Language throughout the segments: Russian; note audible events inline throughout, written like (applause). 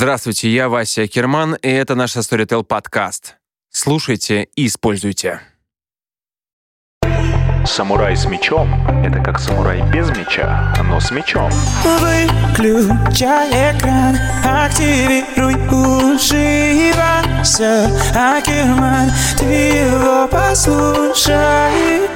Здравствуйте, я Вася Керман, и это наш Storytel подкаст. Слушайте и используйте. Самурай с мечом – это как самурай без меча, но с мечом. Выключай экран, активируй уши, Вася Акерман, ты его послушай.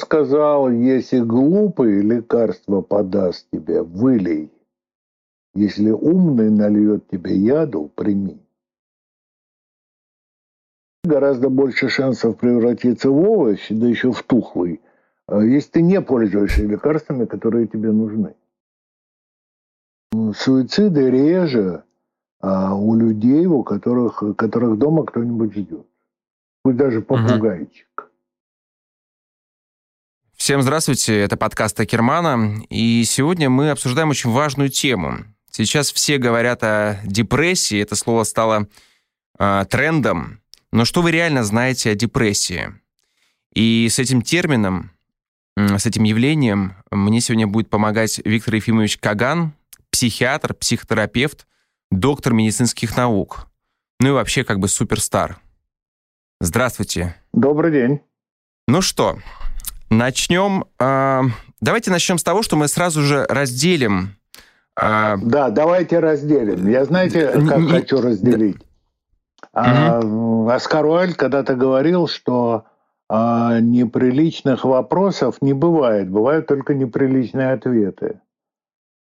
Сказал, если глупый лекарство подаст тебе, вылей. Если умный нальет тебе яду, прими. Гораздо больше шансов превратиться в овощ, да еще в тухлый, а если ты не пользуешься лекарствами, которые тебе нужны. Суициды реже а у людей, у которых, которых дома кто-нибудь ждет. Пусть даже попугайчик. Угу. Всем здравствуйте, это подкаст Акермана, и сегодня мы обсуждаем очень важную тему. Сейчас все говорят о депрессии, это слово стало э, трендом, но что вы реально знаете о депрессии? И с этим термином, с этим явлением мне сегодня будет помогать Виктор Ефимович Каган, психиатр, психотерапевт, доктор медицинских наук, ну и вообще как бы суперстар. Здравствуйте. Добрый день. Ну что, Начнем. Э, давайте начнем с того, что мы сразу же разделим. Э, да, давайте разделим. Я знаете, как не... хочу разделить. Угу. Оскар Уайльд когда-то говорил, что а, неприличных вопросов не бывает, бывают только неприличные ответы.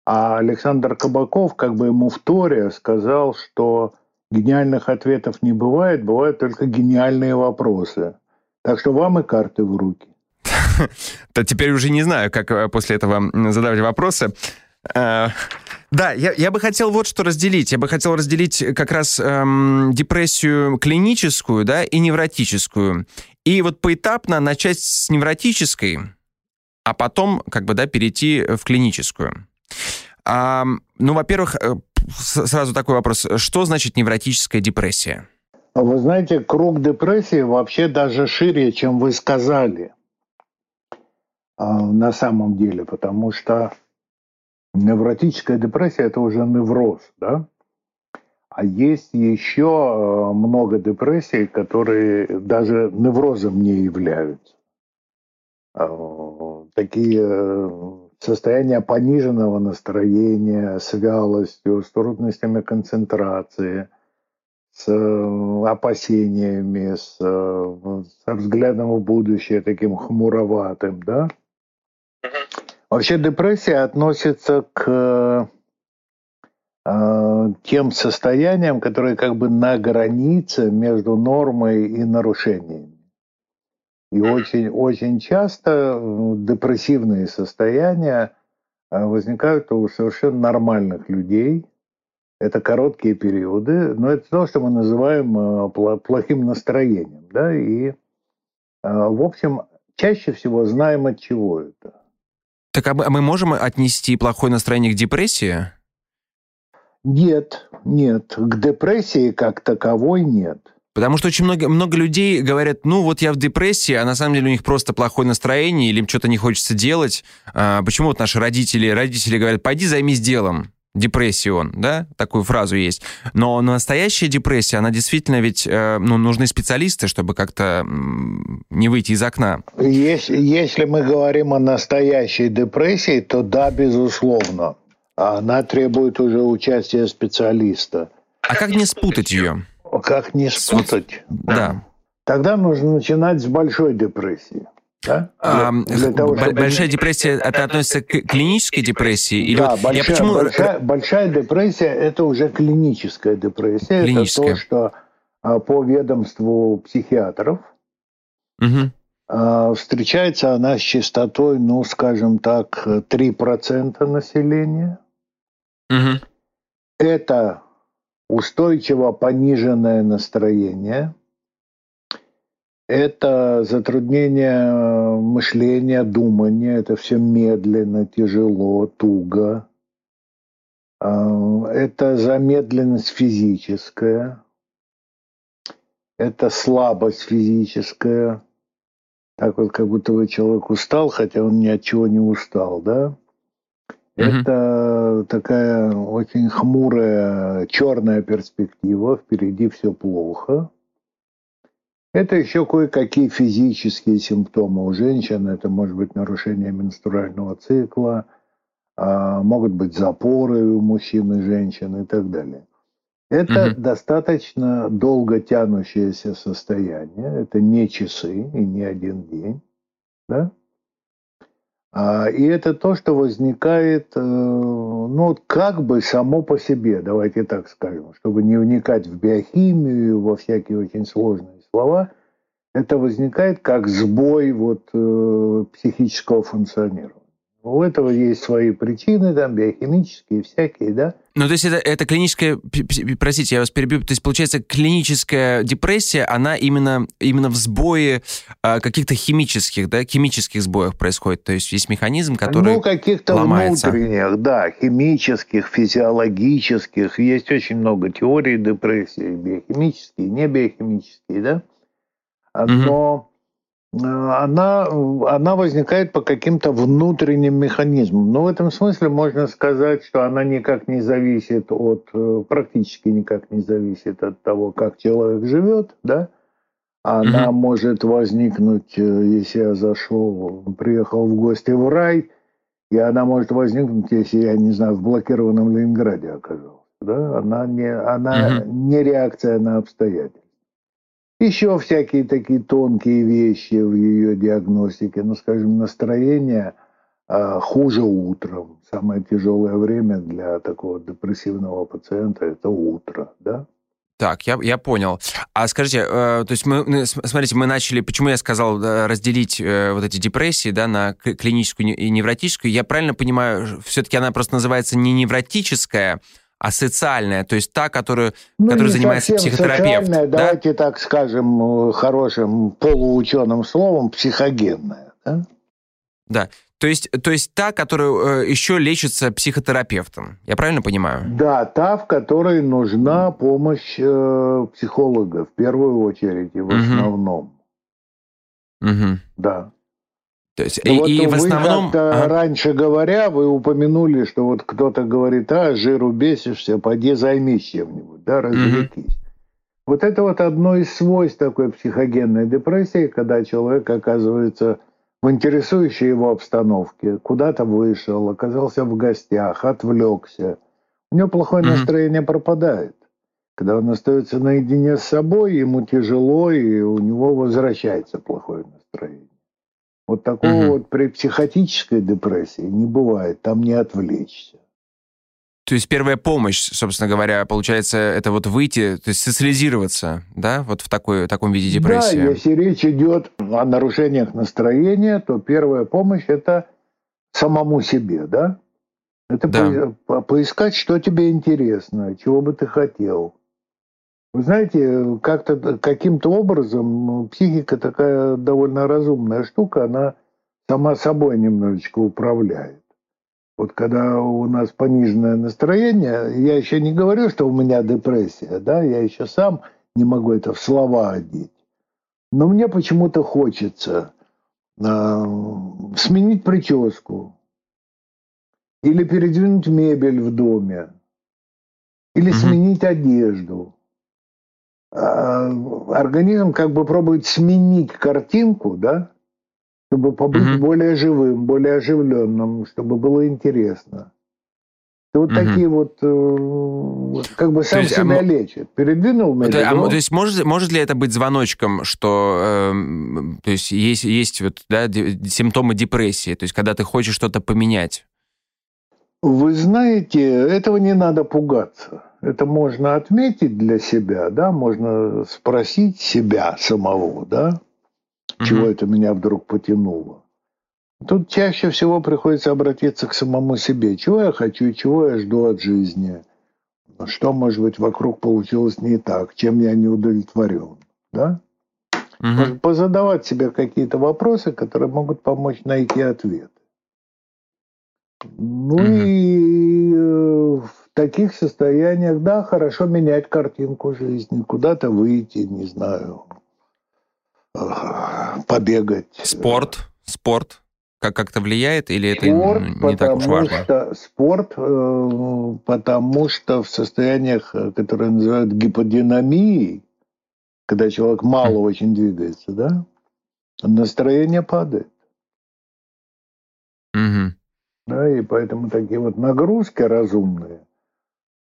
А Александр Кабаков, как бы ему в Торе, сказал, что гениальных ответов не бывает, бывают только гениальные вопросы. Так что вам и карты в руки. (laughs) то теперь уже не знаю, как э, после этого задавать вопросы. Э, да, я, я бы хотел вот что разделить. Я бы хотел разделить как раз эм, депрессию клиническую, да, и невротическую. И вот поэтапно начать с невротической, а потом, как бы, да, перейти в клиническую. А, ну, во-первых, э, сразу такой вопрос. Что значит невротическая депрессия? Вы знаете, круг депрессии вообще даже шире, чем вы сказали. А, на самом деле, потому что невротическая депрессия – это уже невроз, да? А есть еще а, много депрессий, которые даже неврозом не являются. А, такие э, состояния пониженного настроения с вялостью, с трудностями концентрации, с э, опасениями, с, э, со взглядом в будущее таким хмуроватым, да? Вообще депрессия относится к э, тем состояниям, которые как бы на границе между нормой и нарушениями. И очень, очень часто депрессивные состояния э, возникают у совершенно нормальных людей. Это короткие периоды, но это то, что мы называем э, плохим настроением. Да? И, в общем, чаще всего знаем от чего это. Так а мы, а мы можем отнести плохое настроение к депрессии? Нет, нет. К депрессии как таковой нет. Потому что очень много, много людей говорят, ну вот я в депрессии, а на самом деле у них просто плохое настроение, или им что-то не хочется делать. А, почему вот наши родители, родители говорят, пойди займись делом депрессии он, да, такую фразу есть. Но настоящая депрессия, она действительно ведь, э, ну, нужны специалисты, чтобы как-то не выйти из окна. Если, если мы говорим о настоящей депрессии, то да, безусловно. Она требует уже участия специалиста. А как не спутать ее? Как не спутать? Да. Тогда нужно начинать с большой депрессии. Да? А, того, чтобы... Большая депрессия, это относится к клинической депрессии? Или да, вот большая, я почему... большая, большая депрессия – это уже клиническая депрессия. Клиническая. Это то, что а, по ведомству психиатров угу. встречается она с частотой, ну, скажем так, 3% населения. Угу. Это устойчиво пониженное настроение – это затруднение мышления, думания, это все медленно, тяжело, туго. А, это замедленность физическая, это слабость физическая, Так вот, как будто бы человек устал, хотя он ни от чего не устал, да? Это такая очень хмурая черная перспектива, впереди все плохо. Это еще кое-какие физические симптомы у женщин. Это может быть нарушение менструального цикла, а, могут быть запоры у мужчин и женщин и так далее. Это угу. достаточно долго тянущееся состояние. Это не часы и не один день. Да? А, и это то, что возникает, э, ну, как бы само по себе, давайте так скажем, чтобы не вникать в биохимию, во всякие очень сложные слова, это возникает как сбой вот, э, психического функционирования. У этого есть свои причины, там, биохимические, всякие, да. Ну, то есть это, это клиническая, простите, я вас перебью, то есть получается клиническая депрессия, она именно, именно в сбое а, каких-то химических, да, химических сбоях происходит, то есть есть механизм, который Ну, каких-то ломается. внутренних, да, химических, физиологических, есть очень много теорий депрессии, биохимические, не биохимические, да, но... Угу она, она возникает по каким-то внутренним механизмам. Но в этом смысле можно сказать, что она никак не зависит от, э, практически никак не зависит от того, как человек живет, да? Она mm-hmm. может возникнуть, э, если я зашел, приехал в гости в рай, и она может возникнуть, если я, не знаю, в блокированном Ленинграде оказался. Да? Она, не, она mm-hmm. не реакция на обстоятельства. Еще всякие такие тонкие вещи в ее диагностике. Ну, скажем, настроение а, хуже утром. Самое тяжелое время для такого депрессивного пациента – это утро, да? Так, я, я понял. А скажите, э, то есть мы, смотрите, мы начали, почему я сказал э, разделить э, вот эти депрессии, да, на клиническую и невротическую. Я правильно понимаю, все-таки она просто называется не невротическая, а социальная, то есть та, которую, ну, которая занимается психотерапевт. Да? Давайте так скажем хорошим полуученым словом, психогенная. Да? Да. То есть, то есть та, которая э, еще лечится психотерапевтом. Я правильно понимаю? Да, та, в которой нужна помощь э, психолога в первую очередь и в угу. основном. Угу. Да. То есть, и, вот и в основном... Ага. раньше говоря, вы упомянули, что вот кто-то говорит, а, жиру бесишься, пойди займись чем-нибудь, да, развлекись. Угу. Вот это вот одно из свойств такой психогенной депрессии, когда человек оказывается в интересующей его обстановке, куда-то вышел, оказался в гостях, отвлекся. У него плохое угу. настроение пропадает. Когда он остается наедине с собой, ему тяжело, и у него возвращается плохое настроение. Вот такого угу. вот при психотической депрессии не бывает, там не отвлечься. То есть первая помощь, собственно говоря, получается, это вот выйти, то есть социализироваться, да, вот в такой, таком виде депрессии? Да, если речь идет о нарушениях настроения, то первая помощь – это самому себе, да? Это да. По поискать, что тебе интересно, чего бы ты хотел. Вы знаете, как-то каким-то образом психика такая довольно разумная штука, она сама собой немножечко управляет. Вот когда у нас пониженное настроение, я еще не говорю, что у меня депрессия, да, я еще сам не могу это в слова одеть. Но мне почему-то хочется э, сменить прическу или передвинуть мебель в доме, или mm-hmm. сменить одежду. А, организм как бы пробует сменить картинку, да, чтобы побыть mm-hmm. более живым, более оживленным, чтобы было интересно. И вот mm-hmm. такие вот, э, как бы сам есть, себя а, лечит. Передвинул меня. То, а, то есть может, может ли это быть звоночком, что э, то есть, есть, есть вот, да, симптомы депрессии, то есть когда ты хочешь что-то поменять? Вы знаете, этого не надо пугаться. Это можно отметить для себя, да, можно спросить себя самого, да, чего это меня вдруг потянуло. Тут чаще всего приходится обратиться к самому себе. Чего я хочу чего я жду от жизни? Что, может быть, вокруг получилось не так? Чем я не удовлетворен? Да? Угу. Позадавать себе какие-то вопросы, которые могут помочь найти ответ. Ну mm и э, таких состояниях, да, хорошо менять картинку жизни, куда-то выйти, не знаю, побегать. Спорт, спорт как как-то влияет или это спорт, не так уж важно? Что, спорт, э, потому что в состояниях, э, которые называют гиподинамией, когда человек мало mm. очень двигается, да, настроение падает. Mm-hmm. Да, и поэтому такие вот нагрузки разумные,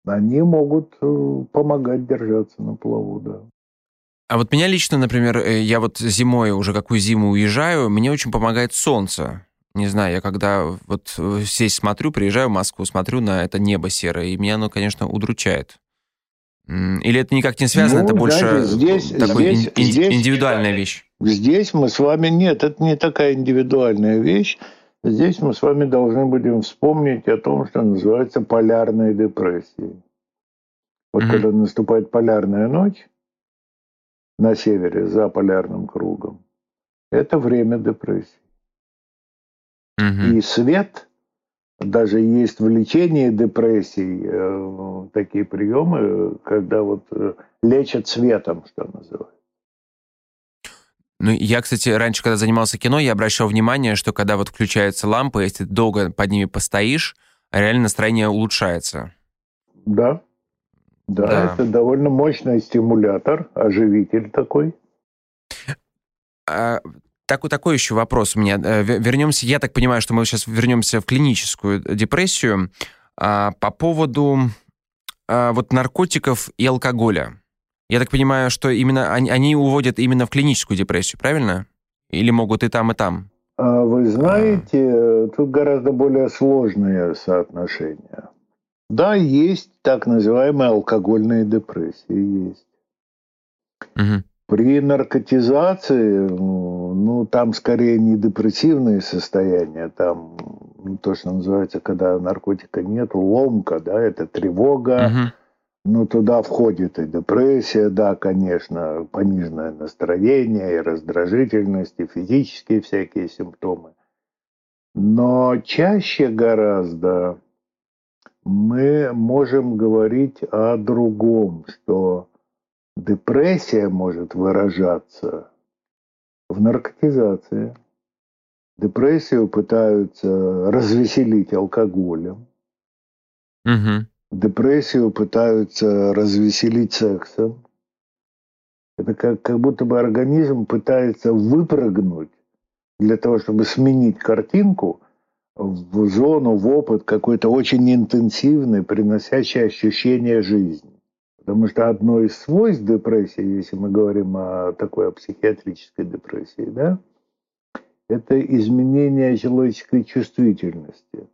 они могут э, помогать держаться на плаву, да. А вот меня лично, например, э, я вот зимой уже какую зиму уезжаю, мне очень помогает солнце. Не знаю, я когда вот здесь смотрю, приезжаю в Москву, смотрю на это небо серое, и меня оно, конечно, удручает. Или это никак не связано, ну, это больше знаете, здесь, такой здесь, ин- здесь, индивидуальная вещь? Здесь мы с вами... Нет, это не такая индивидуальная вещь. Здесь мы с вами должны будем вспомнить о том, что называется полярной депрессией. Вот mm-hmm. когда наступает полярная ночь на севере, за полярным кругом, это время депрессии. Mm-hmm. И свет, даже есть в лечении депрессии э, такие приемы, когда вот э, лечат светом, что называется. Ну, я, кстати, раньше, когда занимался кино, я обращал внимание, что когда вот включается лампа, если ты долго под ними постоишь, реально настроение улучшается. Да. Да, да. это довольно мощный стимулятор, оживитель такой. А, так, такой еще вопрос у меня. Э, вернемся, я так понимаю, что мы сейчас вернемся в клиническую депрессию. А, по поводу а, вот наркотиков и алкоголя. Я так понимаю, что именно они, они уводят именно в клиническую депрессию, правильно? Или могут и там, и там? А вы знаете, тут гораздо более сложные соотношения. Да, есть так называемые алкогольные депрессии, есть. Угу. При наркотизации, ну, там скорее не депрессивные состояния, там ну, то, что называется, когда наркотика нет, ломка, да, это тревога, угу ну, туда входит и депрессия, да, конечно, пониженное настроение, и раздражительность, и физические всякие симптомы. Но чаще гораздо мы можем говорить о другом, что депрессия может выражаться в наркотизации. Депрессию пытаются развеселить алкоголем. Угу депрессию пытаются развеселить сексом. Это как, как будто бы организм пытается выпрыгнуть для того, чтобы сменить картинку в зону, в опыт какой-то очень интенсивный, приносящий ощущение жизни. Потому что одно из свойств депрессии, если мы говорим о такой о психиатрической депрессии, да, это изменение человеческой чувствительности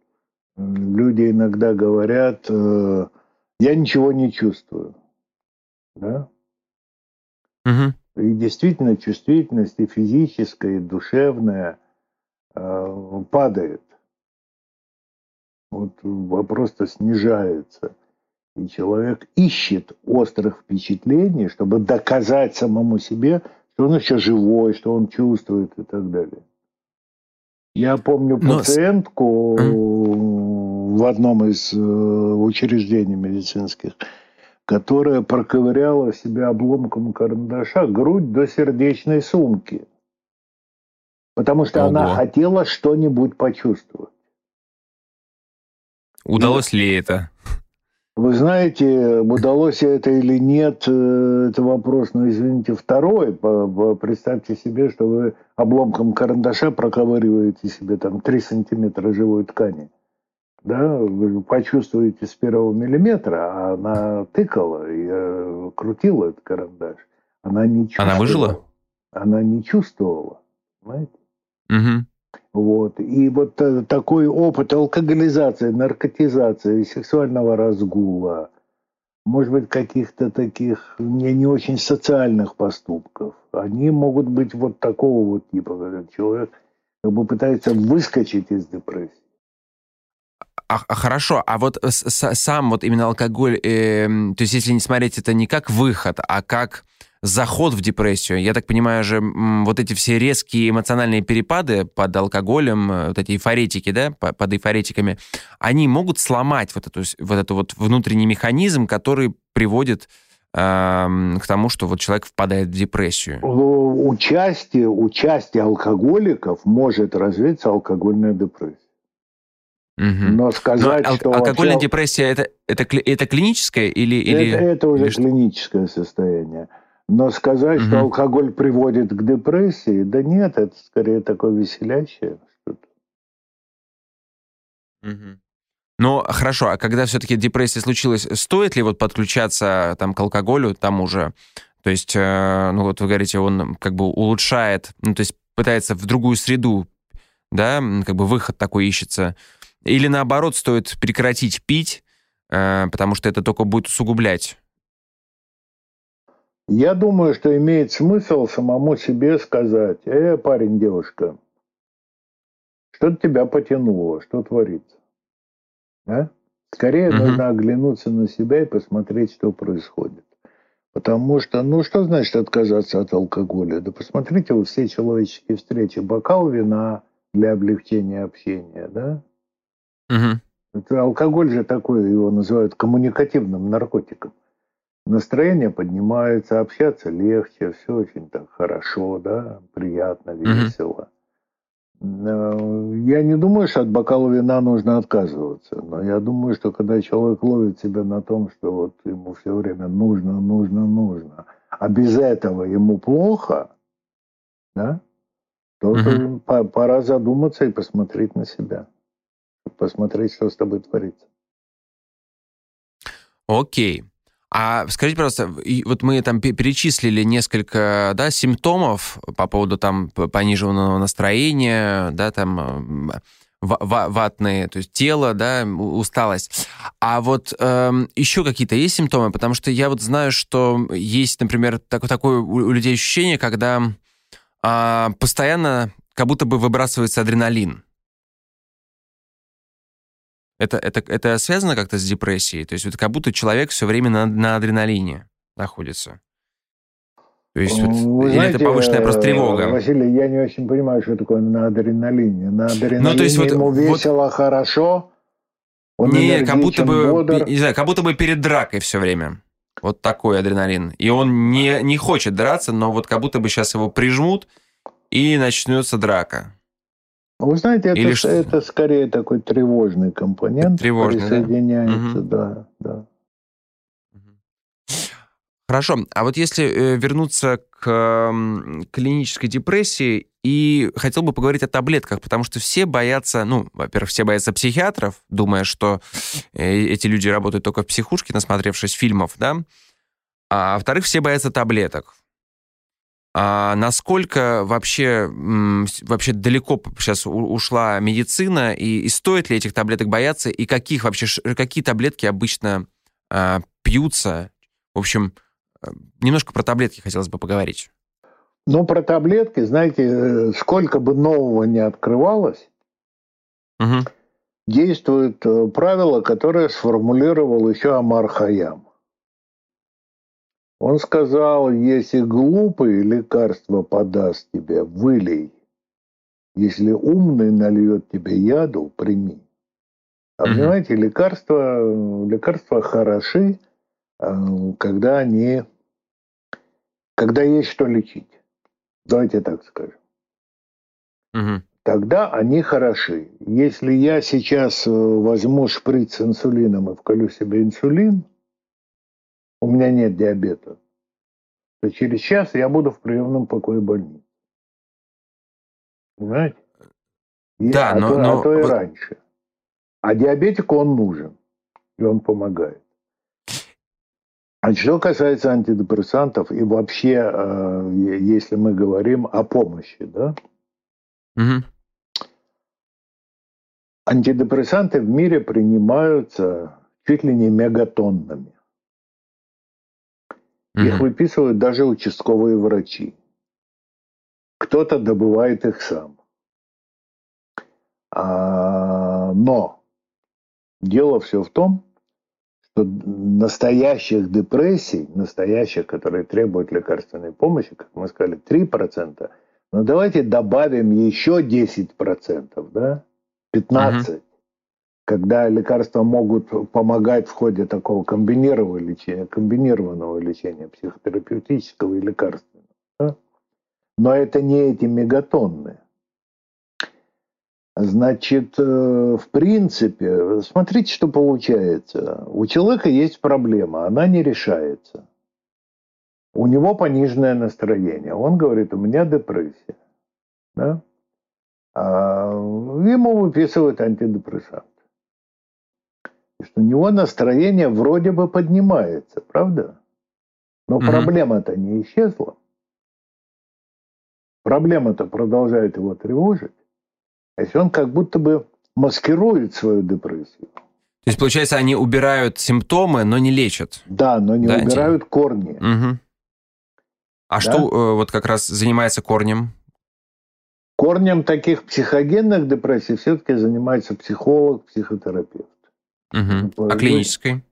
люди иногда говорят, э, я ничего не чувствую. Да? Угу. И действительно чувствительность и физическая, и душевная э, падает. Вот просто снижается. И человек ищет острых впечатлений, чтобы доказать самому себе, что он еще живой, что он чувствует и так далее. Я помню Но... пациентку mm. в одном из э, учреждений медицинских, которая проковыряла себя обломком карандаша грудь до сердечной сумки. Потому что Ого. она хотела что-нибудь почувствовать. Удалось ли это? Вы знаете, удалось это или нет, э, это вопрос, но, извините, второй. Представьте себе, что вы обломком карандаша проковыриваете себе там 3 сантиметра живой ткани. Да, вы почувствуете с первого миллиметра, а она тыкала и э, крутила этот карандаш. Она не чувствовала. Она выжила? Она не чувствовала, понимаете? Угу. Вот. И вот э, такой опыт алкоголизации, наркотизации, сексуального разгула, может быть, каких-то таких не, не очень социальных поступков, они могут быть вот такого вот типа, когда человек как бы пытается выскочить из депрессии. А, а хорошо, а вот с, сам вот именно алкоголь, э, то есть если не смотреть это не как выход, а как заход в депрессию. Я так понимаю же, вот эти все резкие эмоциональные перепады под алкоголем, э, вот эти эйфоретики, да, под эйфоретиками, они могут сломать вот, эту, вот этот вот внутренний механизм, который приводит к тому, что вот человек впадает в депрессию? Участие, участие алкоголиков может развиться алкогольная депрессия. Угу. Но сказать, Но, что алкогольная вообще... депрессия это, это, это клиническое или... или... Это, это уже или клиническое состояние. Но сказать, угу. что алкоголь приводит к депрессии, да нет, это скорее такое веселящее что-то. Угу. Но хорошо, а когда все-таки депрессия случилась, стоит ли вот подключаться там к алкоголю там уже? То есть, э, ну вот вы говорите, он как бы улучшает, ну то есть пытается в другую среду, да, как бы выход такой ищется. Или наоборот, стоит прекратить пить, э, потому что это только будет усугублять? Я думаю, что имеет смысл самому себе сказать, э, парень, девушка, что-то тебя потянуло, что творится. Да? Скорее угу. нужно оглянуться на себя и посмотреть, что происходит. Потому что, ну что значит отказаться от алкоголя? Да посмотрите, вы все человеческие встречи, бокал вина для облегчения общения, да? Угу. Это алкоголь же такой, его называют коммуникативным наркотиком. Настроение поднимается, общаться легче, все очень так хорошо, да, приятно, весело. Я не думаю, что от бокала вина нужно отказываться, но я думаю, что когда человек ловит себя на том, что вот ему все время нужно, нужно, нужно, а без этого ему плохо, да, то пора задуматься и посмотреть на себя, посмотреть, что с тобой творится. Окей. А скажите, пожалуйста, вот мы там перечислили несколько да, симптомов по поводу там пониженного настроения, да, там ватные, то есть тело, да, усталость. А вот э, еще какие-то есть симптомы? Потому что я вот знаю, что есть, например, так, такое у людей ощущение, когда э, постоянно как будто бы выбрасывается адреналин. Это, это, это связано как-то с депрессией? То есть вот как будто человек все время на, на адреналине находится? То есть, вот, Вы или знаете, это повышенная просто тревога? Василий, я не очень понимаю, что такое на адреналине. На адреналине ну, то есть, вот, ему весело, вот, хорошо, он не, как будто бы, бодр. не знаю, как будто бы перед дракой все время. Вот такой адреналин. И он не, не хочет драться, но вот как будто бы сейчас его прижмут, и начнется драка. Вы знаете, это, Или это скорее такой тревожный компонент. Тревожный, присоединяется, да, да. да. Хорошо. А вот если э, вернуться к клинической депрессии, и хотел бы поговорить о таблетках, потому что все боятся, ну, во-первых, все боятся психиатров, думая, что э, эти люди работают только в психушке, насмотревшись фильмов, да, а во-вторых, все боятся таблеток. А насколько вообще, вообще далеко сейчас ушла медицина, и, и стоит ли этих таблеток бояться, и каких вообще, какие таблетки обычно а, пьются? В общем, э, немножко про таблетки хотелось бы поговорить. Ну, про таблетки, знаете, э, сколько бы нового не открывалось, угу. действует э, правило, которое сформулировал еще Амар Хаям. Он сказал, если глупый лекарство подаст тебе, вылей. Если умный нальет тебе яду, прими. А понимаете, лекарства, лекарства хороши, а, когда они, когда есть что лечить. Давайте так скажем. mm Тогда они хороши. Если я сейчас э, возьму шприц с инсулином и вколю себе инсулин, у меня нет диабета, то через час я буду в приемном покое больницы. Понимаете? И, да, а но, то, но... А то и раньше. А диабетику он нужен, и он помогает. А что касается антидепрессантов и вообще, э, если мы говорим о помощи, да? Угу. Антидепрессанты в мире принимаются чуть ли не мегатоннами. Mm-hmm. Их выписывают даже участковые врачи. Кто-то добывает их сам. А, но дело все в том, что настоящих депрессий, настоящих, которые требуют лекарственной помощи, как мы сказали, 3%, но давайте добавим еще 10%, да, 15%, mm-hmm. Когда лекарства могут помогать в ходе такого комбинированного лечения, комбинированного лечения психотерапевтического и лекарственного. Да? Но это не эти мегатонны. Значит, э, в принципе, смотрите, что получается. У человека есть проблема, она не решается. У него пониженное настроение. Он говорит, у меня депрессия. Да? А ему выписывают антидепрессант. Что у него настроение вроде бы поднимается, правда? Но угу. проблема-то не исчезла. Проблема-то продолжает его тревожить. То есть он как будто бы маскирует свою депрессию. То есть, получается, они убирают симптомы, но не лечат. Да, но не да, убирают эти... корни. Угу. А да? что э, вот как раз занимается корнем? Корнем таких психогенных депрессий все-таки занимается психолог, психотерапевт. Угу. А клинической?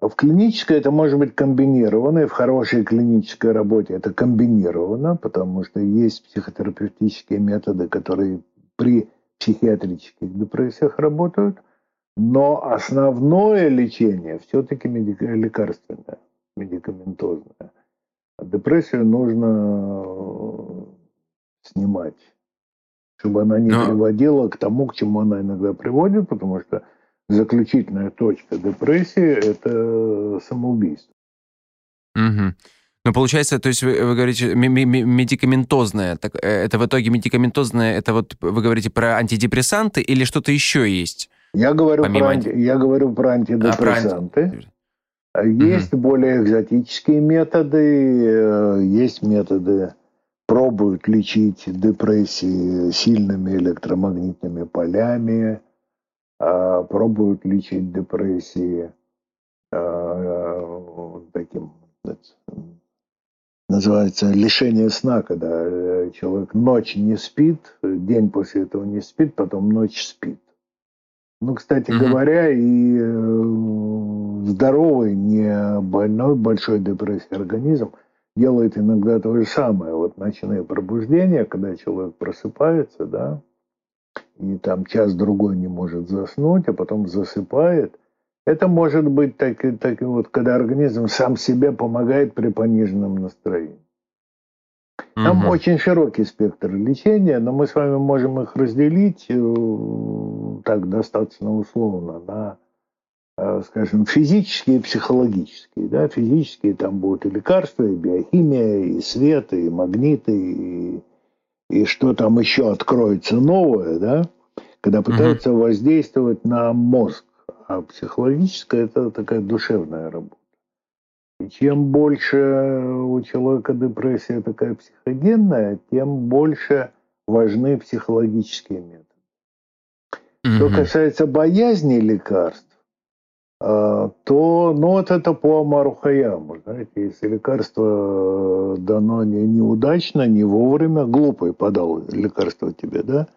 В клинической это может быть комбинировано, и в хорошей клинической работе это комбинировано, потому что есть психотерапевтические методы, которые при психиатрических депрессиях работают, но основное лечение все-таки медик... лекарственное, медикаментозное. Депрессию нужно э, снимать, чтобы она не но... приводила к тому, к чему она иногда приводит, потому что заключительная точка депрессии – это самоубийство. Угу. Ну, получается, то есть вы, вы говорите медикаментозное. Так, э, это в итоге медикаментозное, это вот вы говорите про антидепрессанты или что-то еще есть? Я говорю, про, анти... я говорю про антидепрессанты. А, про анти... Есть угу. более экзотические методы, э, есть методы, пробуют лечить депрессии сильными электромагнитными полями, пробуют лечить депрессии а, таким называется лишение сна, когда э, человек ночь не спит, день после этого не спит, потом ночь спит. Ну, кстати mm-hmm. говоря, и э, здоровый, не больной большой депрессией организм делает иногда то же самое. Вот ночные пробуждения, когда человек просыпается, да, и там час-другой не может заснуть, а потом засыпает, это может быть так, так вот, когда организм сам себе помогает при пониженном настроении. Там угу. очень широкий спектр лечения, но мы с вами можем их разделить э, так достаточно условно на, э, скажем, физические и психологические. Да? Физические там будут и лекарства, и биохимия, и свет, и магниты, и, и что там еще откроется новое, да? когда пытаются угу. воздействовать на мозг. А психологическая – это такая душевная работа. И чем больше у человека депрессия такая психогенная, тем больше важны психологические методы. Mm-hmm. Что касается боязни лекарств, то ну, вот это по Амару Хаяму. Знаете, если лекарство дано не, неудачно, не вовремя, глупый подал лекарство тебе, да?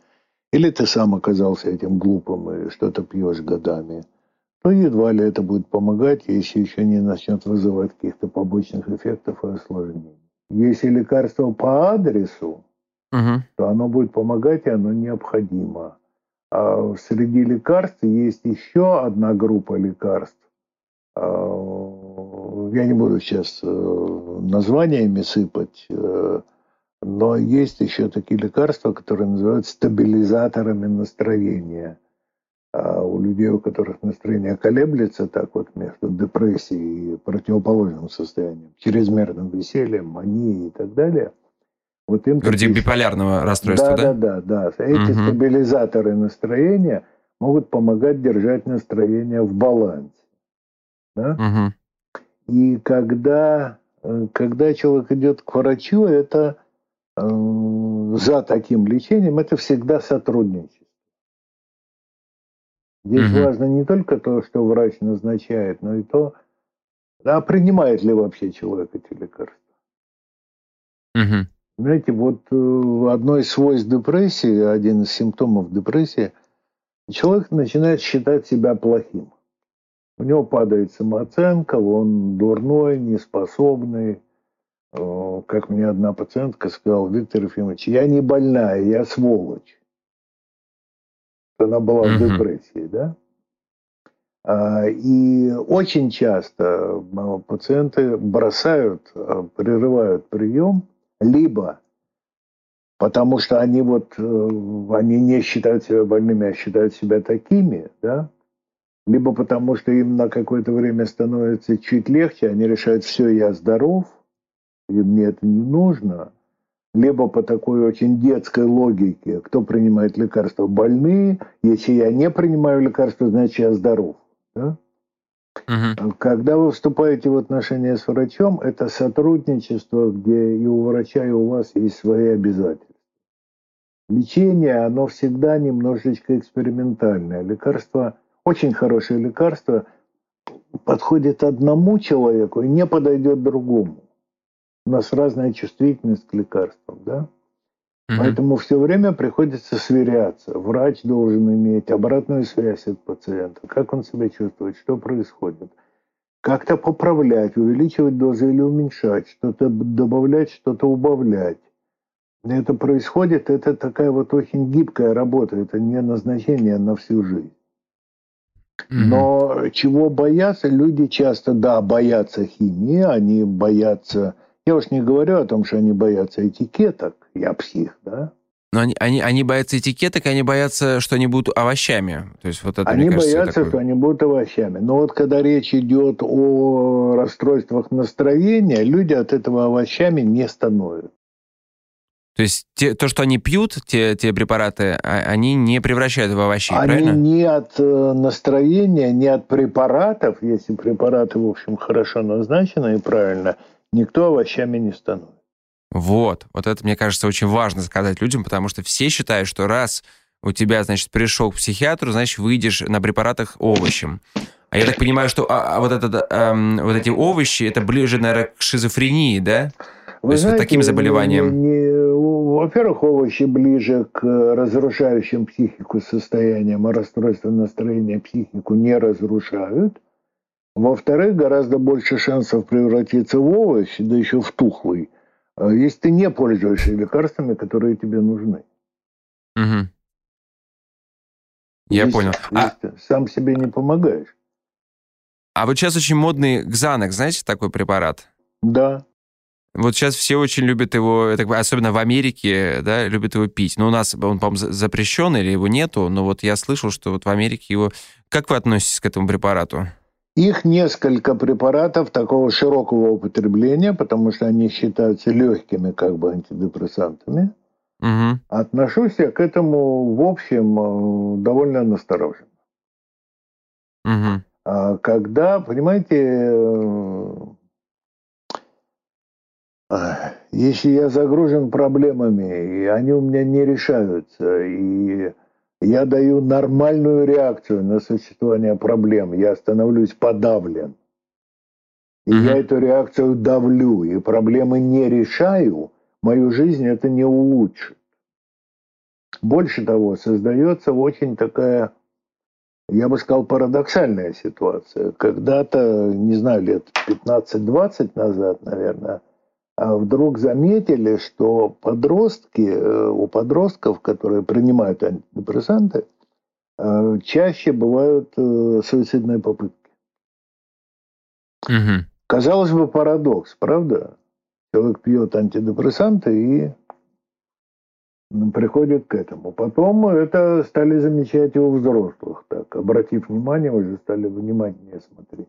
Или ты сам оказался этим глупым и что-то пьешь годами – то едва ли это будет помогать, если еще не начнет вызывать каких-то побочных эффектов и осложнений. Если лекарство по адресу, угу. то оно будет помогать, и оно необходимо. А среди лекарств есть еще одна группа лекарств. А, я не буду сейчас э, названиями сыпать, э, но есть еще такие лекарства, которые называют стабилизаторами настроения – а у людей, у которых настроение колеблется так вот между депрессией и противоположным состоянием, чрезмерным весельем, манией и так далее, вот им... Вроде биполярного расстройства, да? Да, да, да. Эти угу. стабилизаторы настроения могут помогать держать настроение в балансе. Да? Угу. И когда, э, когда человек идет к врачу, это э, за таким лечением, это всегда сотрудничество. Здесь угу. важно не только то, что врач назначает, но и то, а принимает ли вообще человек эти лекарства. Угу. Знаете, вот э, одно из свойств депрессии, один из симптомов депрессии, человек начинает считать себя плохим. У него падает самооценка, он дурной, неспособный. Как мне одна пациентка сказала, Виктор Ефимович, я не больная, я сволочь. Она была в депрессии, да? А, И очень часто м, пациенты бросают, э, прерывают прием, либо потому что они вот, э, они не считают себя больными, а считают себя такими, да, либо потому что им на какое-то время становится чуть легче, они решают, все, я здоров, и мне это не нужно, либо по такой очень детской логике, кто принимает лекарства, больные, если я не принимаю лекарства, значит я здоров. Да? Мгм. Когда вы вступаете в отношения с врачом, это сотрудничество, где и у врача, и у вас есть свои обязательства. Лечение, оно всегда немножечко экспериментальное. Лекарство, очень хорошее лекарство, подходит одному человеку и не подойдет другому. У нас разная чувствительность к лекарствам, да? Мгм. Поэтому все время приходится сверяться. Врач должен иметь обратную связь от пациента. Как он себя чувствует, что происходит. Как-то поправлять, увеличивать дозы или уменьшать, что-то добавлять, что-то убавлять. Это происходит, это такая вот очень гибкая работа, это не назначение на всю жизнь. Мгм. Но чего боятся? Люди часто, да, боятся химии, они боятся... Я уж не говорю о том, что они боятся этикеток. Я псих, да? Но они, они, они боятся этикеток, они боятся, что они будут овощами. То есть вот это, они кажется, боятся, такой- что они будут овощами. Но вот когда речь идет о расстройствах настроения, люди от этого овощами не становятся. То есть те- то, что они пьют, те, те препараты, а- они не превращают в овощей, Они правильно? не от э, настроения, не от препаратов, если препараты, в общем, хорошо назначены и правильно, никто овощами не становится. Вот. Вот это, мне кажется, очень важно сказать людям, потому что все считают, что раз у тебя, значит, пришел к психиатру, значит, выйдешь на препаратах овощем. А я так понимаю, что а, а вот, этот, эм, вот эти овощи, это ближе, наверное, к шизофрении, да? То есть вот таким заболеванием. во-первых, овощи ближе к разрушающим психику состояниям, а расстройства настроения психику не разрушают. Во-вторых, гораздо больше шансов превратиться в овощ, да еще в тухлый, если ты не пользуешься лекарствами, которые тебе нужны. Мгм. Я Если- понял. А, если ты сам себе не помогаешь. а вот сейчас очень модный Xanax, знаете, такой препарат? Да. Вот сейчас все очень любят его, особенно в Америке, да, любят его пить. Но у нас он, по-моему, за- запрещен или его нету, но вот я слышал, что вот в Америке его... Как вы относитесь к этому препарату? Их несколько препаратов такого широкого употребления, потому что они считаются легкими как бы антидепрессантами. Мгм. Отношусь я к этому, в общем, э, довольно настороженно. А Когда, понимаете, э, если я загружен проблемами, и они у меня не решаются, и я даю нормальную реакцию на существование проблем, я становлюсь подавлен, и Мгм. я эту реакцию давлю, и проблемы не решаю, мою жизнь это не улучшит. Больше того, создается очень такая, я бы сказал, парадоксальная ситуация. Когда-то, не знаю, лет 15-20 назад, наверное, вдруг заметили, что подростки, э, у подростков, которые принимают антидепрессанты, э, чаще бывают э, суицидные попытки. Мгм. Казалось бы, парадокс, правда? Человек пьет антидепрессанты и приходит к этому. Потом это стали замечать и у взрослых. Так, обратив внимание, уже стали внимательнее смотреть.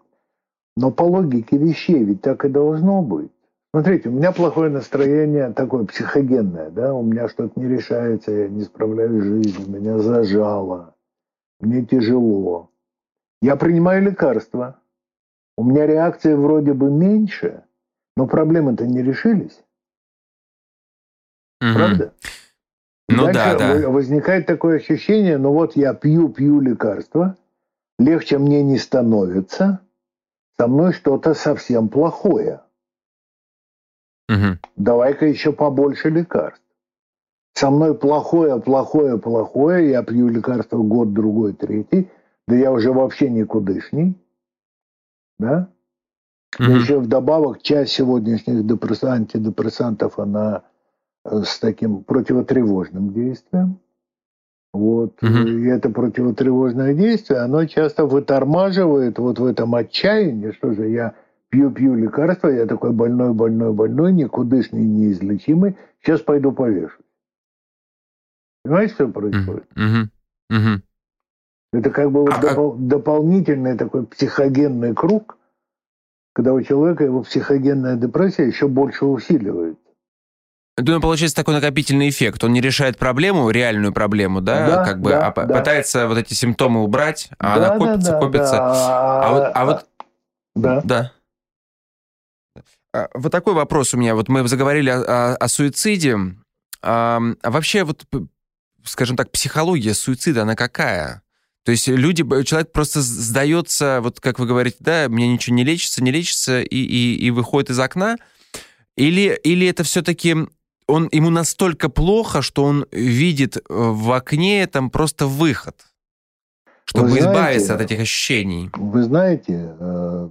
Но по логике вещей ведь так и должно быть. Смотрите, у меня плохое настроение такое психогенное, да, у меня что-то не решается, я не справляюсь с жизнью, меня зажало, мне тяжело. Я принимаю лекарства, у меня реакции вроде бы меньше, но проблемы-то не решились, Мгм. правда? Ну дальше да, да. во- возникает такое ощущение, ну вот я пью, пью лекарства, легче мне не становится, со мной что-то совсем плохое. Мгм. Давай-ка еще побольше лекарств. Со мной плохое, плохое, плохое, я пью лекарства год, другой, третий, да я уже вообще никудышний, да? Да Мгм. еще вдобавок часть сегодняшних депресс- антидепрессантов, она э, с таким противотревожным действием. Вот. Мгм. И это противотревожное действие, оно часто вытормаживает вот в этом отчаянии, что же я пью-пью лекарства, я такой больной, больной, больной, никудышный, неизлечимый, сейчас пойду повешусь. Понимаете, что происходит? Это как бы вот А- а- допол- дополнительный такой психогенный круг, когда у человека его психогенная депрессия еще больше усиливается. Ну, получается такой накопительный эффект. Он не решает проблему, реальную проблему, да, Да, как бы, да, а да. пытается вот эти симптомы убрать, а Да, она копится, да, да, копится. да. А вот, а вот Да. Да. А, Вот такой вопрос у меня. Вот мы заговорили о, о- о суициде. А, а вообще, вот, скажем так, психология суицида, она какая? То есть люди, человек просто сдается, вот как вы говорите, да, мне ничего не лечится, не лечится, и, и, и выходит из окна? Или, или это все-таки он, ему настолько плохо, что он видит э, в окне там просто выход, чтобы знаете, избавиться от этих ощущений? Вы знаете, э,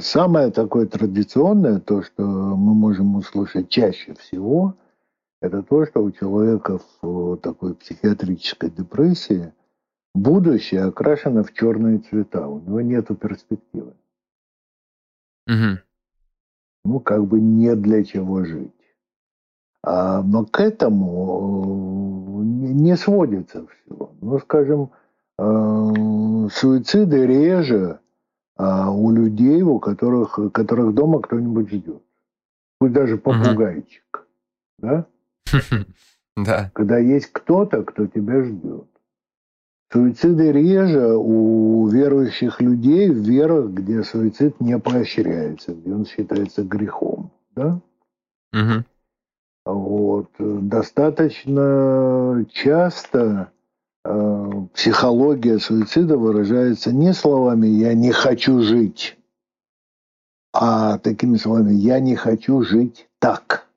самое такое традиционное, то, что мы можем услышать чаще всего, это то, что у человека в такой психиатрической депрессии будущее окрашено в черные цвета, у него нет перспективы. Мгм. ну, как бы не для чего жить. А, но к этому э, не, сводится все. Ну, скажем, суициды реже а, у людей, у которых, которых дома кто-нибудь ждет. Пусть даже попугайчик. Да? (laughs) Да. Когда есть кто-то, кто тебя ждет. Суициды реже у верующих людей в верах, где суицид не поощряется, где он считается грехом. Да? Мгм. Вот. Достаточно часто психология суицида выражается не словами «я не хочу жить», а такими словами «я не хочу жить так».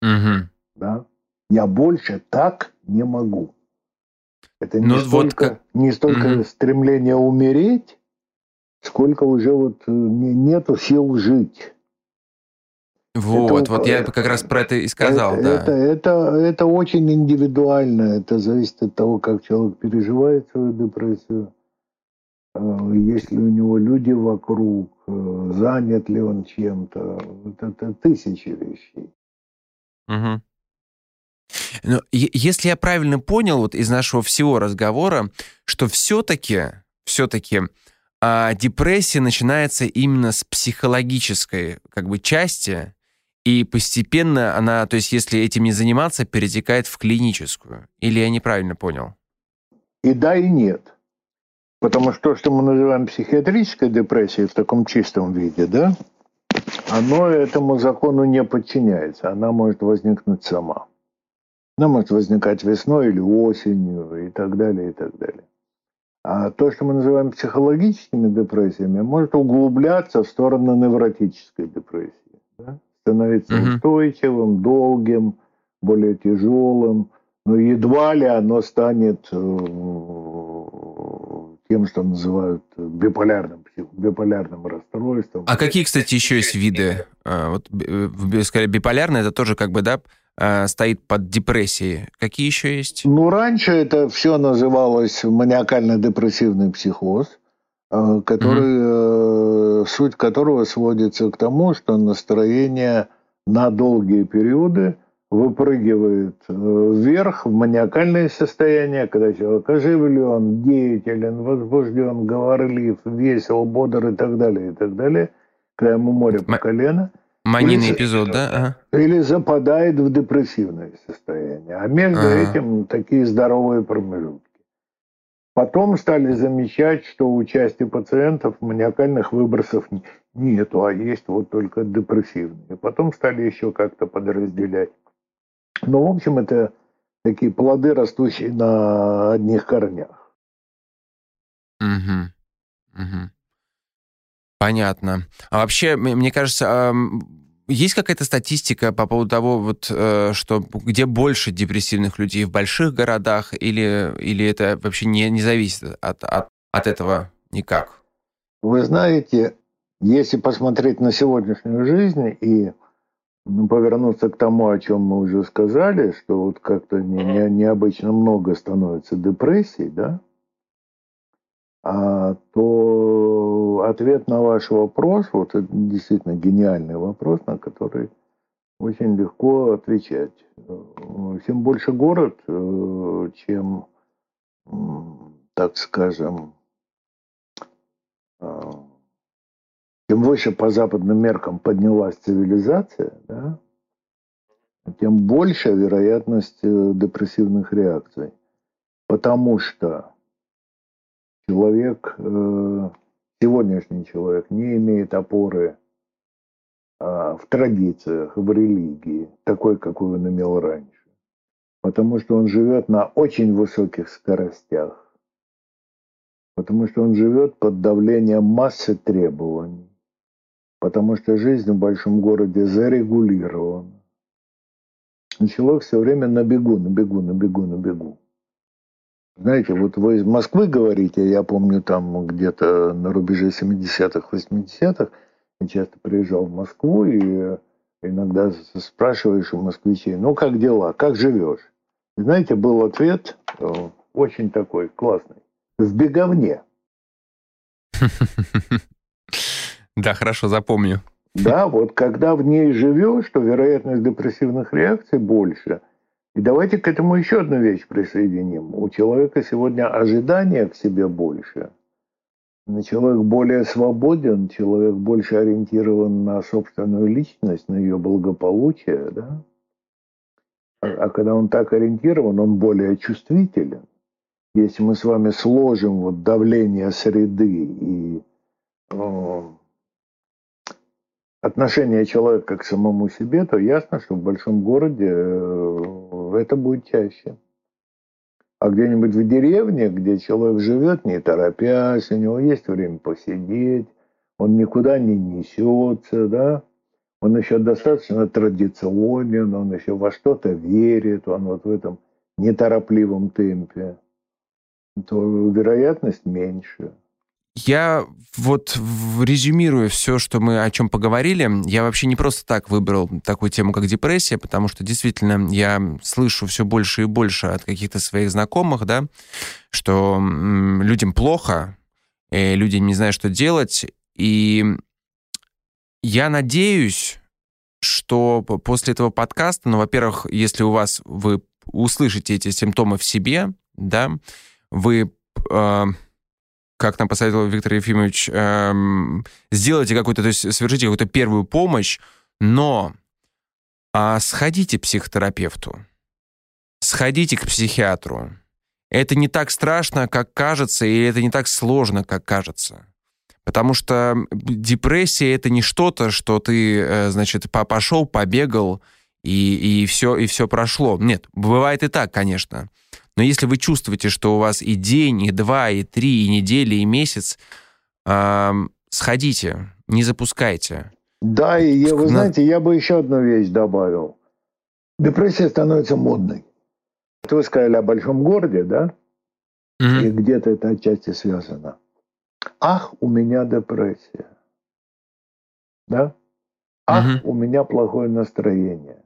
Мгм. Да? «Я больше так не могу». Это не Ну, вот столько, как- не столько Мгм. стремление умереть, сколько уже вот э, не- нету сил жить. Вот, Это вот я как раз про это и сказал, это, да. это, это, это очень индивидуально. Это зависит от того, как человек переживает свою депрессию. э, Есть ли у него люди вокруг, э, занят ли он чем-то. Вот это тысячи вещей. Мгм. Но е- если я правильно понял вот из нашего всего разговора, что все-таки, все-таки а, депрессия начинается именно с психологической как бы части, и постепенно она, то есть если этим не заниматься, перетекает в клиническую. Или я неправильно понял? И да, и нет. Потому что то, что мы называем психиатрической депрессией в таком чистом виде, да, оно этому закону не подчиняется. Она может возникнуть сама. Она может возникать весной или осенью и так далее, и так далее. А то, что мы называем психологическими депрессиями, может углубляться в сторону невротической депрессии. да? Становиться Мгм. устойчивым, долгим, более тяжелым. Но едва ли оно станет э, тем, что называют биполярным, биполярным расстройством. А какие, кстати, еще есть виды? А, Вот, э, би- скорее, биполярное, это тоже как бы, да, стоит под депрессией. Какие еще есть? Ну, раньше это все называлось маниакально-депрессивный психоз, э, который, э, суть которого сводится к тому, что настроение на долгие периоды выпрыгивает э, вверх в маниакальное состояние, когда человек оживлен, деятелен, возбужден, говорлив, весел, бодр и так далее, и так далее, когда ему море по колено. Манийный Или- эпизод, да? Ага. или западает в депрессивное состояние. А между Ага. этим такие здоровые промежутки. Потом стали замечать, что у части пациентов маниакальных выбросов нету, а есть вот только депрессивные. Потом стали еще как-то подразделять. Но, в общем, это такие плоды, растущие на одних корнях. Мгм. Мгм. Понятно. А вообще, мне кажется, есть какая-то статистика по поводу того, вот, э, что где больше депрессивных людей в больших городах, или, или это вообще не, не зависит от, от, от этого никак? Вы знаете, если посмотреть на сегодняшнюю жизнь и ну, повернуться к тому, о чем мы уже сказали, что вот как-то не, не, необычно много становится депрессий, да, то ответ на ваш вопрос, вот это действительно гениальный вопрос, на который очень легко отвечать. Чем больше город, э, чем, так скажем, э, чем выше по западным меркам поднялась цивилизация, да, тем больше вероятность э, депрессивных реакций. Потому что человек, э, сегодняшний человек не имеет опоры а, в традициях, в религии, такой, какой он имел раньше. Потому что он живет на очень высоких скоростях. Потому что он живет под давлением массы требований потому что жизнь в большом городе зарегулирована. И человек все время на бегу, на бегу, на бегу, на бегу. Знаете, вот вы из Москвы говорите, я помню там где-то на рубеже 70-х, 80-х, я часто приезжал в Москву и иногда спрашиваешь у москвичей, ну как дела, как живешь? И знаете, был ответ э, очень такой классный. В беговне. (laughs) Да, хорошо, запомню. Да, вот когда в ней живешь, то вероятность депрессивных реакций больше. И давайте к этому еще одну вещь присоединим. У человека сегодня ожидания к себе больше. Человек более свободен, человек больше ориентирован на собственную личность, на ее благополучие. Да? А, а когда он так ориентирован, он более чувствителен. Если мы с вами сложим вот давление среды и отношение человека к самому себе, то ясно, что в большом городе э, это будет чаще. А где-нибудь в деревне, где человек живет, не торопясь, у него есть время посидеть, он никуда не несется, да, он еще достаточно традиционен, он еще во что-то верит, он вот в этом неторопливом темпе, то вероятность меньше. Я вот резюмирую все, что мы о чем поговорили. Я вообще не просто так выбрал такую тему, как депрессия, потому что действительно я слышу все больше и больше от каких-то своих знакомых, да, что людям плохо, люди не знают, что делать. И я надеюсь, что после этого подкаста, ну, во-первых, если у вас вы услышите эти симптомы в себе, да, вы э, как нам посоветовал Виктор Ефимович, эм, сделайте какую-то, то есть совершите какую-то первую помощь, но а сходите к психотерапевту, сходите к психиатру. Это не так страшно, как кажется, и это не так сложно, как кажется. Потому что депрессия это не что-то, что ты, э, значит, пошел, побегал, и, и, все, и все прошло. Нет, бывает и так, конечно. Но если вы чувствуете, что у вас и день, и два, и три, и неделя, и месяц, э, сходите, не запускайте. Да, и я, вы знаете, я бы еще одну вещь добавил. Депрессия становится модной. Вот вы сказали о большом городе, да? Mm-hmm. И где-то это отчасти связано. Ах, у меня депрессия. Да? Ах, mm-hmm. у меня плохое настроение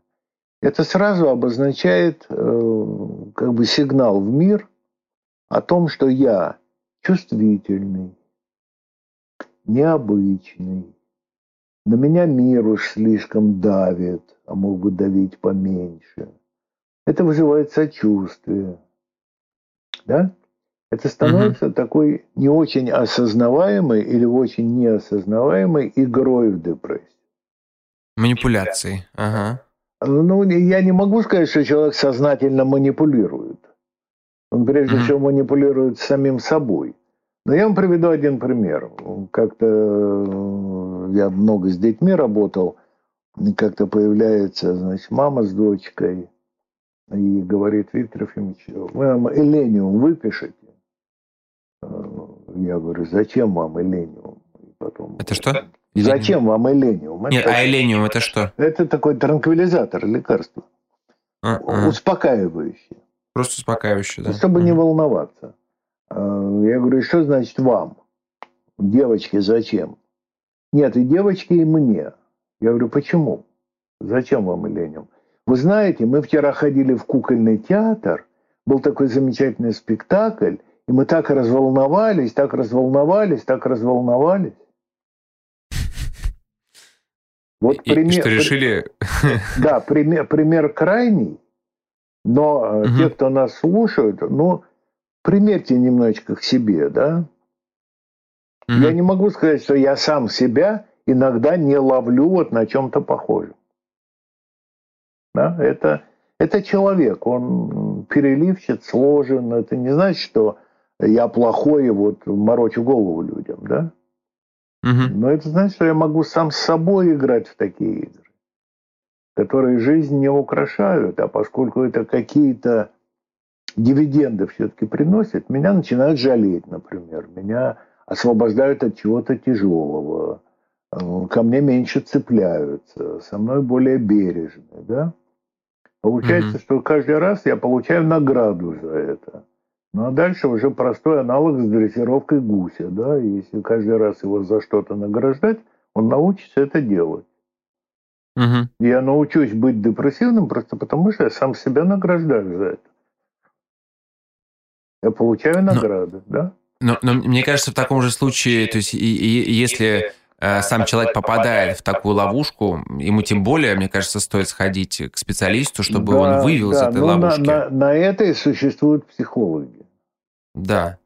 это сразу обозначает э, как бы сигнал в мир о том, что я чувствительный, необычный, на меня мир уж слишком давит, а мог бы давить поменьше. Это вызывает сочувствие. Да? Это становится угу. такой не очень осознаваемой или очень неосознаваемой игрой в депрессии. Манипуляции. Ага. Ну, я не могу сказать, что человек сознательно манипулирует. Он прежде mm-hmm. всего манипулирует самим собой. Но я вам приведу один пример. Как-то э, я много с детьми работал, и как-то появляется, значит, мама с дочкой и говорит, Виктор Ефимович, вы нам элениум выпишите? Э, я говорю, зачем вам элениум? И потом, Это что? Зачем вам элениум? Нет, а элениум это что? Это такой транквилизатор, лекарство. А-а. Успокаивающее. Просто успокаивающее, да? Чтобы не волноваться. А, я говорю, что значит вам? Девочки, зачем? Нет, и девочки, и мне. Я говорю, почему? Зачем вам Ленин? Вы знаете, мы вчера ходили в кукольный театр, был такой замечательный спектакль, и мы так разволновались, так разволновались, так разволновались. Вот и, пример, что решили... (laughs) Да, пример, пример крайний, но угу. те, кто нас слушают, ну, примерьте немножечко к себе, да. Угу. Я не могу сказать, что я сам себя иногда не ловлю вот на чем-то похожем. Да? Это, это человек, он переливчат, сложен. Это не значит, что я плохой и вот морочу голову людям, да? Угу. Но это значит, что я могу сам с собой играть в такие игры, которые жизнь не украшают, а поскольку это какие-то дивиденды все-таки приносят, меня начинают жалеть, например. Меня освобождают от чего-то тяжелого. Ко мне меньше цепляются, со мной более бережны, да? Получается, mm что каждый раз я получаю награду за это. Ну а дальше уже простой аналог с дрессировкой гуся, да? Если каждый раз его за что-то награждать, он научится это делать. mm Я научусь быть депрессивным просто потому, что я сам себя награждаю за это. Я получаю награды, но, да? Но, но мне кажется, в таком же случае, то есть и, и, если сам человек попадает в такую ловушку, ему тем более, мне кажется, стоит сходить к специалисту, чтобы да, он вывел да, из этой ловушки. На, на, на это и существуют психологи. Да.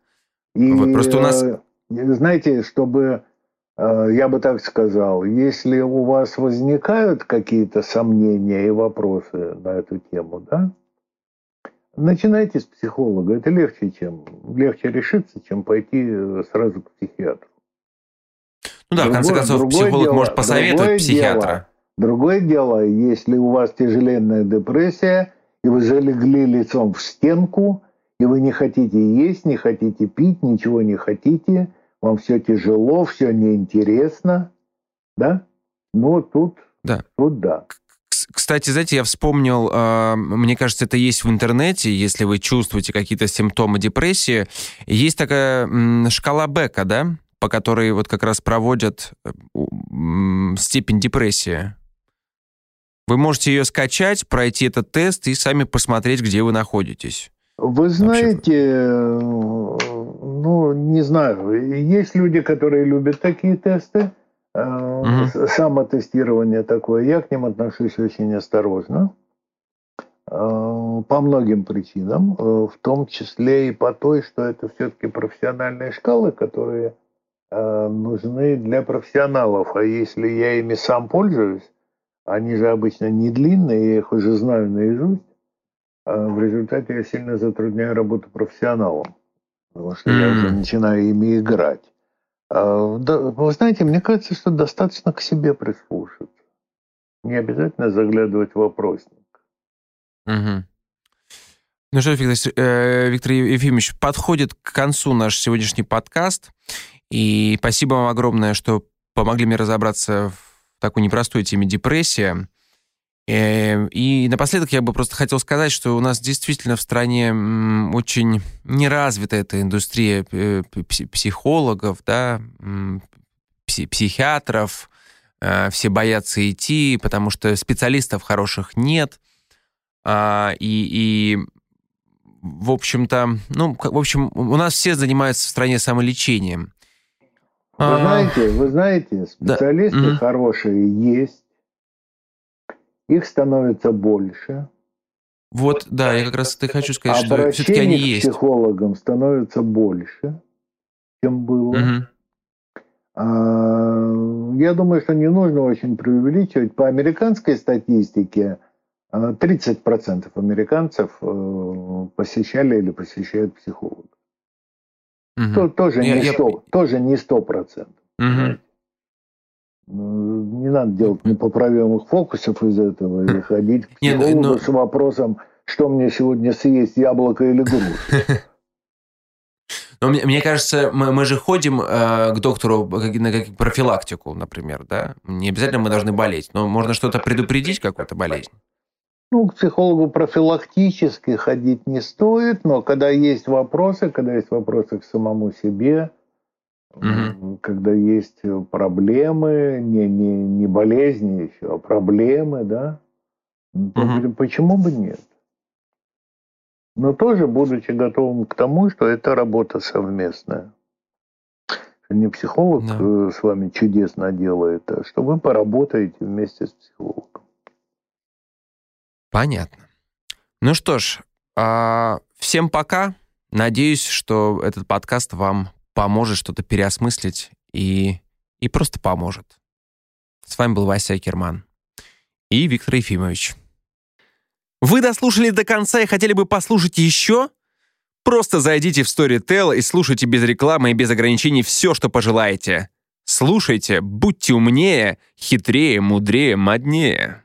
И вот просто у нас... Э, знаете, чтобы, э, я бы так сказал, если у вас возникают какие-то сомнения и вопросы на эту тему, да, начинайте с психолога. Это легче, чем легче решиться, чем пойти сразу к психиатру. Ну да, другое, в конце концов, психолог дело, может посоветовать психиатра. Дело, другое дело, если у вас тяжеленная депрессия, и вы залегли лицом в стенку, и вы не хотите есть, не хотите пить, ничего не хотите, вам все тяжело, все неинтересно, да? Ну, тут да. Тут да. Кстати, знаете, я вспомнил, а, мне кажется, это есть в интернете, если вы чувствуете какие-то симптомы депрессии. Есть такая шкала Бека, да? По которой вот как раз проводят э, степень депрессии. Вы можете ее скачать, пройти этот тест и сами посмотреть, где вы находитесь. Вы знаете, э, ну, не знаю, есть люди, которые любят такие тесты, угу. самотестирование такое. Я к ним отношусь очень осторожно по многим причинам, в том числе и по той, что это все-таки профессиональные шкалы, которые нужны для профессионалов. А если я ими сам пользуюсь, они же обычно не длинные, я их уже знаю наизусть, а в результате я сильно затрудняю работу профессионалам, потому что mm-hmm. я уже начинаю ими играть. А, да, вы знаете, мне кажется, что достаточно к себе прислушаться. Не обязательно заглядывать в вопросник. Угу. Ну что, Виктор, э, Виктор Ефимович, подходит к концу наш сегодняшний подкаст. И спасибо вам огромное, что помогли мне разобраться в такой непростой теме депрессия. Э, и напоследок я бы просто хотел сказать, что у нас действительно в стране очень неразвита эта индустрия э, психологов, да, психиатров. Э, все боятся идти, потому что специалистов хороших нет. А, и, и в общем-то, ну, в общем, у нас все занимаются в стране самолечением. Вы а... знаете, вы знаете, специалисты да. хорошие есть, их становится больше. Вот, да, я как раз ты хочу сказать, что все-таки они есть. психологам становится больше, чем было. Угу. Я думаю, что не нужно очень преувеличивать. По американской статистике 30% а, американцев э, посещали или посещают психолога. Угу. То, тоже, я, не 100, я... тоже не сто процентов. Угу. Не надо делать непоправимых фокусов из этого и ходить к ну, психологу но... с вопросом, что мне сегодня съесть, яблоко или грушу. (laughs) Но мне, мне кажется, мы, мы же ходим э, к доктору на как, профилактику, например, да? Не обязательно мы должны болеть, но можно что-то предупредить, какую-то болезнь. Ну, к психологу профилактически ходить не стоит, но когда есть вопросы, когда есть вопросы к самому себе, Мгм. Когда есть проблемы, не, не, не болезни еще, а проблемы, да, Мгм. почему бы нет? Но тоже будучи готовым к тому, что это работа совместная. Не психолог Да. э, с вами чудесно делает, а что вы поработаете вместе с психологом. Понятно. Ну что ж, а, всем пока. Надеюсь, что этот подкаст вам поможет что-то переосмыслить и, и просто поможет. С вами был Вася Акерман и Виктор Ефимович. Вы дослушали до конца и хотели бы послушать еще? Просто зайдите в Storytel и слушайте без рекламы и без ограничений все, что пожелаете. Слушайте, будьте умнее, хитрее, мудрее, моднее.